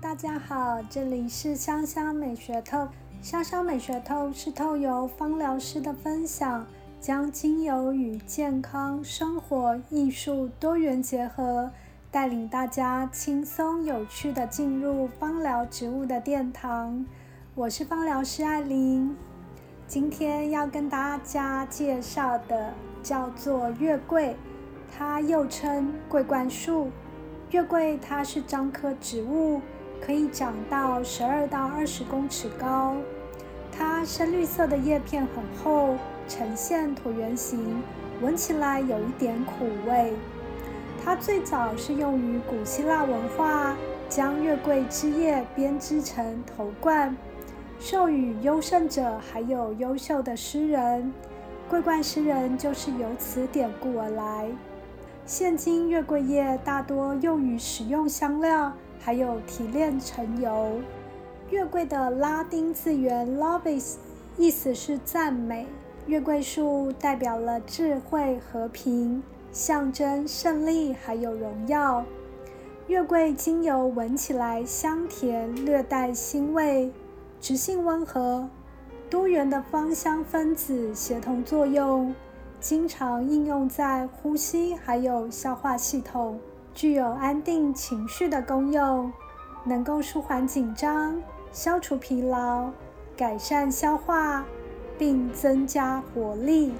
大家好，这里是香香美学透。香香美学透是透由芳疗师的分享，将精油与健康、生活、艺术多元结合，带领大家轻松有趣的进入芳疗植物的殿堂。我是芳疗师艾琳，今天要跟大家介绍的叫做月桂，它又称桂冠树。月桂它是樟科植物。可以长到十二到二十公尺高，它深绿色的叶片很厚，呈现椭圆形，闻起来有一点苦味。它最早是用于古希腊文化，将月桂枝叶编织成头冠，授予优胜者，还有优秀的诗人。桂冠诗人就是由此典故而来。现今月桂叶大多用于食用香料。还有提炼成油。月桂的拉丁字源 “lovis” 意思是赞美。月桂树代表了智慧、和平，象征胜利还有荣耀。月桂精油闻起来香甜，略带腥味，直性温和。多元的芳香分子协同作用，经常应用在呼吸还有消化系统。具有安定情绪的功用，能够舒缓紧张、消除疲劳、改善消化，并增加活力。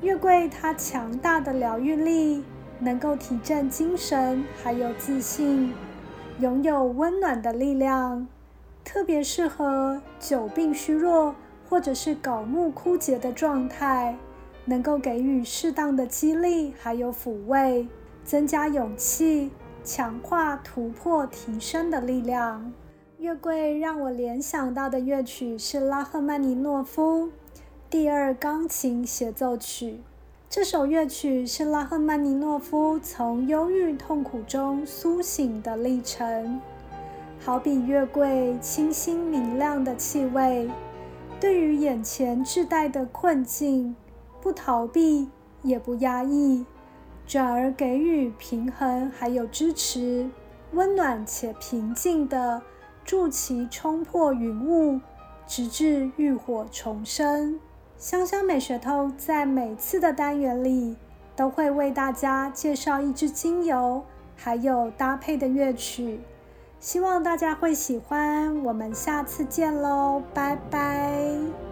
月桂它强大的疗愈力，能够提振精神，还有自信，拥有温暖的力量，特别适合久病虚弱或者是槁木枯竭的状态，能够给予适当的激励，还有抚慰。增加勇气，强化突破提升的力量。月桂让我联想到的乐曲是拉赫曼尼诺夫第二钢琴协奏曲。这首乐曲是拉赫曼尼诺夫从忧郁痛苦中苏醒的历程，好比月桂清新明亮的气味，对于眼前自带的困境，不逃避也不压抑。转而给予平衡，还有支持，温暖且平静的助其冲破云雾，直至浴火重生。香香美学透在每次的单元里都会为大家介绍一支精油，还有搭配的乐曲，希望大家会喜欢。我们下次见喽，拜拜。